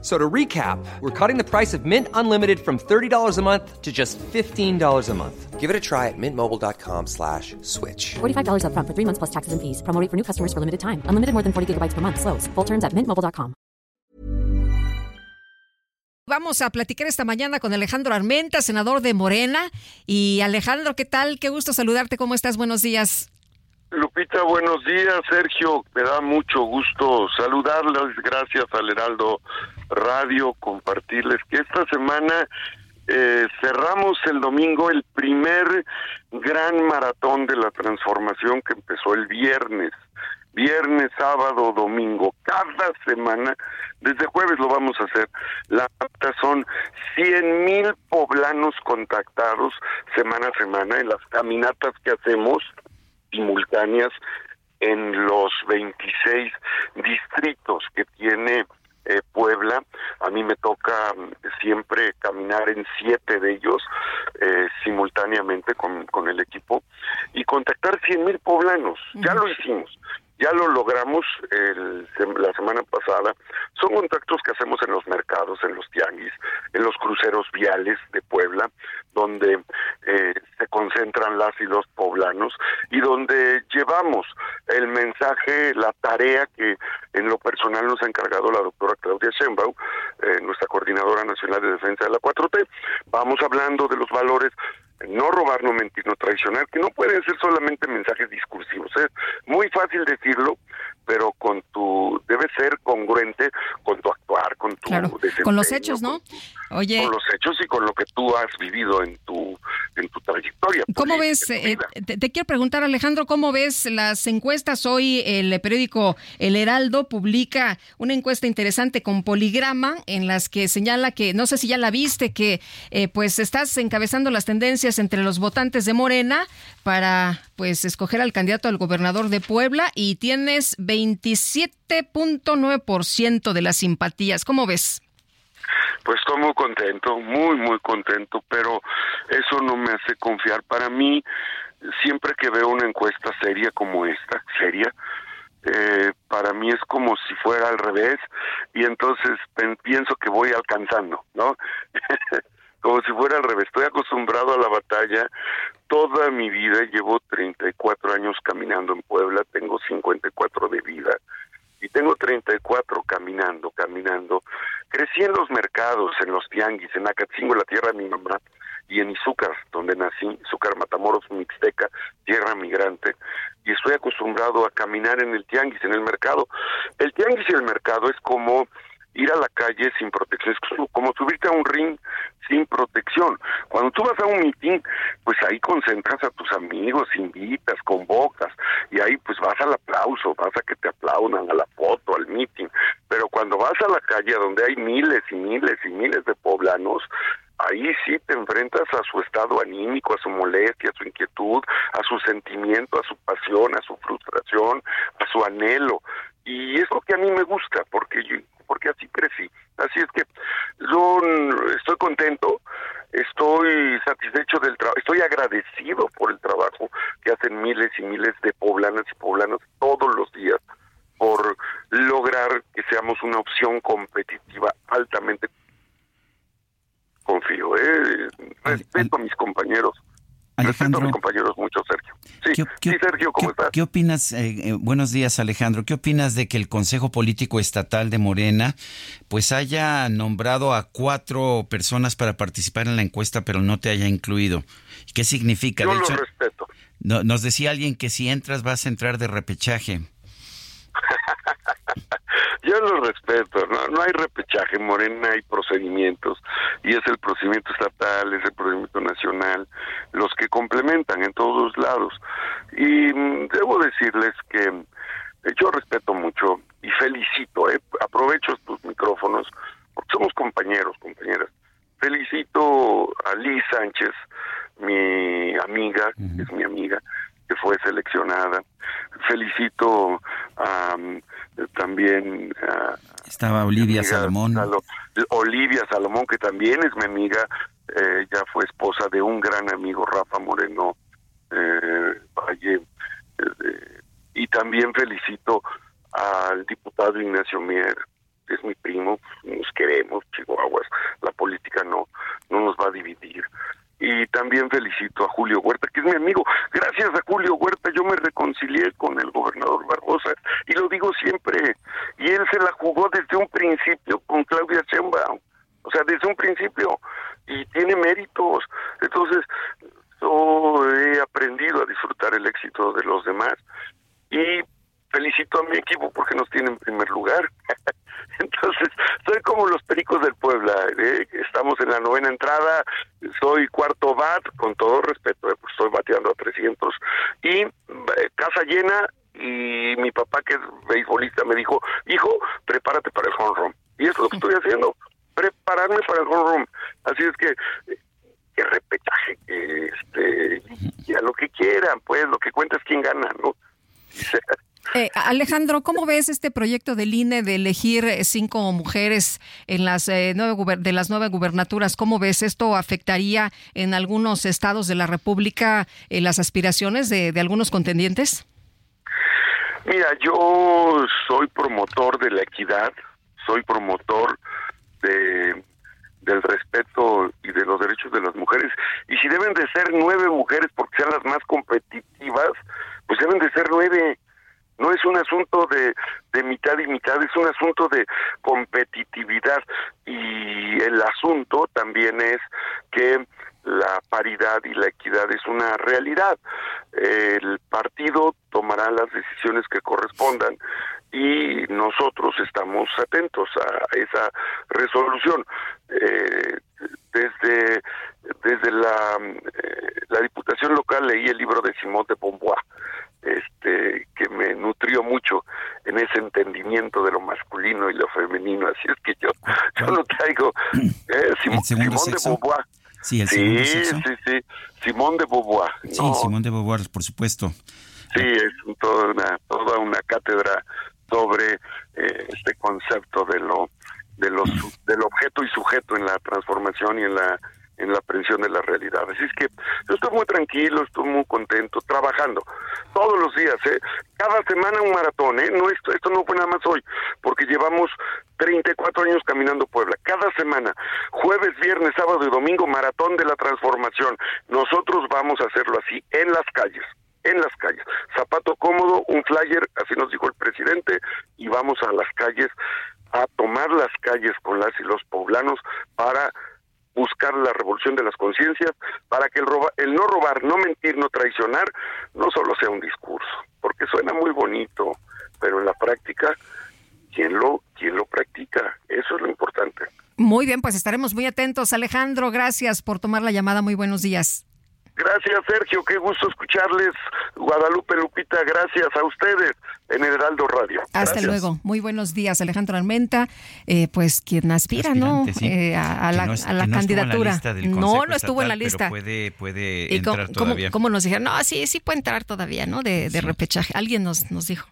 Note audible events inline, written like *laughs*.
So to recap, we're cutting the price of Mint Unlimited from $30 a month to just $15 a month. Give it a try at mintmobile.com slash switch. $45 up front for three months plus taxes and fees. Promo rate for new customers for limited time. Unlimited more than 40 gigabytes per month. Slows. Full terms at mintmobile.com. Vamos a platicar esta mañana con Alejandro Armenta, senador de Morena. Y Alejandro, ¿qué tal? Qué gusto saludarte. ¿Cómo estás? Buenos días. Lupita, buenos días. Sergio, me da mucho gusto saludarles. Gracias al Heraldo Radio, compartirles que esta semana eh, cerramos el domingo el primer gran maratón de la transformación que empezó el viernes. Viernes, sábado, domingo, cada semana, desde jueves lo vamos a hacer. La son 100 mil poblanos contactados semana a semana en las caminatas que hacemos simultáneas en los 26 distritos que tiene eh, Puebla. A mí me toca mm, siempre caminar en siete de ellos eh, simultáneamente con, con el equipo y contactar 100 mil poblanos. Ya lo hicimos ya lo logramos el, la semana pasada. Son contactos que hacemos en los mercados, en los tianguis, en los cruceros viales de Puebla, donde eh, se concentran las y los poblanos y donde llevamos el mensaje, la tarea que en lo personal nos ha encargado la doctora Claudia Sheinbaum, eh, nuestra coordinadora nacional de defensa de la 4T. Vamos hablando de los valores no robar, no mentir, no traicionar, que no pueden ser solamente mensajes discursivos. Es muy fácil decirlo, pero con tu debe ser congruente con tu actuar, con tu con los hechos, ¿no? Oye, con los hechos y con lo que tú has vivido en tu en tu trayectoria. ¿Cómo ves? Eh, te, quiero preguntar, Alejandro, ¿cómo ves las encuestas? Hoy el periódico El Heraldo publica una encuesta interesante con Poligrama en las que señala que no sé si ya la viste que eh, pues estás encabezando las tendencias entre los votantes de Morena para pues escoger al candidato al gobernador de Puebla y tienes 27.9% de las simpatías. ¿Cómo ves? Pues estoy muy contento, muy, muy contento, pero eso no me hace confiar. Para mí, siempre que veo una encuesta seria como esta, seria, eh, para mí es como si fuera al revés y entonces pienso que voy alcanzando, ¿no? *laughs* como si fuera al revés. Estoy acostumbrado a la batalla toda mi vida, llevo 34 años caminando en Puebla, tengo 54 de vida y tengo 34 caminando, caminando. Crecí en los mercados, en los tianguis, en Acatzingo, la tierra de mi mamá, y en Izúcar, donde nací, Izúcar Matamoros, Mixteca, tierra migrante, y estoy acostumbrado a caminar en el tianguis, en el mercado. El tianguis y el mercado es como ir a la calle sin protección, es como subirte a un ring sin protección. Cuando tú vas a un mitin, pues ahí concentras a tus amigos, invitas, convocas, y ahí pues vas al aplauso, vas a que te aplaudan, a la foto, al mitin. Pero cuando vas a la calle donde hay miles y miles y miles de poblanos, ahí sí te enfrentas a su estado anímico, a su molestia, a su inquietud, a su sentimiento, a su pasión, a su frustración, a su anhelo. Y es lo que a mí me gusta, porque yo, porque así crecí. Así es que yo estoy contento, estoy satisfecho del trabajo, estoy agradecido por el trabajo que hacen miles y miles de poblanas y poblanos todos los días por lograr que seamos una opción competitiva altamente confío, ¿eh? respeto a mis compañeros Alejandro. mis compañeros mucho, Sergio. Sí, ¿Qué, Sergio, ¿cómo estás? ¿Qué opinas? Eh, eh, buenos días, Alejandro. ¿Qué opinas de que el Consejo Político Estatal de Morena pues haya nombrado a cuatro personas para participar en la encuesta, pero no te haya incluido? ¿Qué significa? Yo lo respeto. nos decía alguien que si entras vas a entrar de repechaje. Yo lo respeto, no, no hay repechaje, en Morena hay procedimientos y es el procedimiento estatal, es el procedimiento nacional, los que complementan en todos lados. Y mm, debo decirles que eh, yo respeto mucho y felicito, eh, aprovecho estos micrófonos porque somos compañeros, compañeras. Felicito a Liz Sánchez, mi amiga, es mi amiga, que fue seleccionada. Felicito también a, Estaba Olivia Salomón. Olivia Salomón, que también es mi amiga, eh, ya fue esposa de un gran amigo, Rafa Moreno eh, Valle. Eh, y también felicito al diputado Ignacio Mier, que es mi primo, nos queremos, Chihuahuas, la política no, no nos va a dividir y también felicito a Julio Huerta, que es mi amigo. Gracias a Julio Huerta yo me reconcilié Barbosa y lo digo siempre. Y él se la jugó desde un principio con Claudia Sheinbaum. O sea, desde un principio. Y tiene méritos. Entonces, yo he aprendido a disfrutar el éxito de los demás y felicito a mi equipo porque nos tiene en primer lugar. *laughs* Entonces, soy como los pericos del Puebla. ¿eh? Estamos en la novena entrada, soy cuarto bat, con todo respeto, ¿eh? pues estoy bateando a 300. Y eh, casa llena, y mi papá, que es beisbolista, me dijo: Hijo, prepárate para el home run. Y es lo que estoy haciendo, prepararme para el home run. Así es que que repechaje, este, y a lo que quieran, pues lo que cuenta es quién gana, ¿no? *laughs* Eh, Alejandro, ¿cómo ves este proyecto del INE de elegir eh, cinco mujeres en las eh, nueve de las nueve gubernaturas? ¿Cómo ves esto afectaría en algunos estados de la República las aspiraciones de, algunos contendientes? Mira, yo soy promotor de la equidad, soy promotor de del respeto y de los derechos de las mujeres. Y si deben de ser nueve mujeres porque sean las más competitivas, pues deben de ser nueve no es un asunto de, de mitad y mitad, es un asunto de competitividad y el asunto también es que la paridad y la equidad es una realidad. El partido tomará las decisiones que correspondan y nosotros estamos atentos a esa resolución. Eh, desde desde la, eh, la Diputación Local leí el libro de Simón de Beauvoir este que me nutrió mucho en ese entendimiento de lo masculino y lo femenino así es que yo *laughs* yo lo traigo eh, Simón de Beauvoir sí el sí, sí sí. Simón de Beauvoir. Sí Simón de Beauvoir por supuesto. Sí es toda una toda una cátedra sobre eh, este concepto de lo de los del objeto y sujeto en la transformación y en la en la aprehensión de la realidad. Así es que yo estoy muy tranquilo, estoy muy contento, trabajando todos los días, ¿eh? cada semana un maratón, ¿eh? no esto, esto no fue nada más hoy, porque llevamos 34 años caminando Puebla, cada semana, jueves, viernes, sábado y domingo, maratón de la transformación. Nosotros vamos a hacerlo así, en las calles, en las calles. Zapato cómodo, un flyer, así nos dijo el presidente, y vamos a las calles a tomar las calles con las y los poblanos para buscar la revolución de las conciencias para que el, el no robar, no mentir, no traicionar, no solo sea un discurso, porque suena muy bonito, pero en la práctica, ¿quién lo, quién lo practica? Eso es lo importante. Muy bien, pues estaremos muy atentos. Alejandro, gracias por tomar la llamada. Muy buenos días. Gracias, Sergio. Qué gusto escucharles. Guadalupe Lupita, gracias a ustedes en el Heraldo Radio. Hasta luego. Muy buenos días, Alejandro Almenta, eh, pues quien aspira, ¿no? Eh, a, la, candidatura. No, no estuvo en la lista. puede, puede entrar todavía. ¿cómo, nos dijeron? No, sí, sí puede entrar todavía, ¿no? De, repechaje. Alguien nos, nos dijo.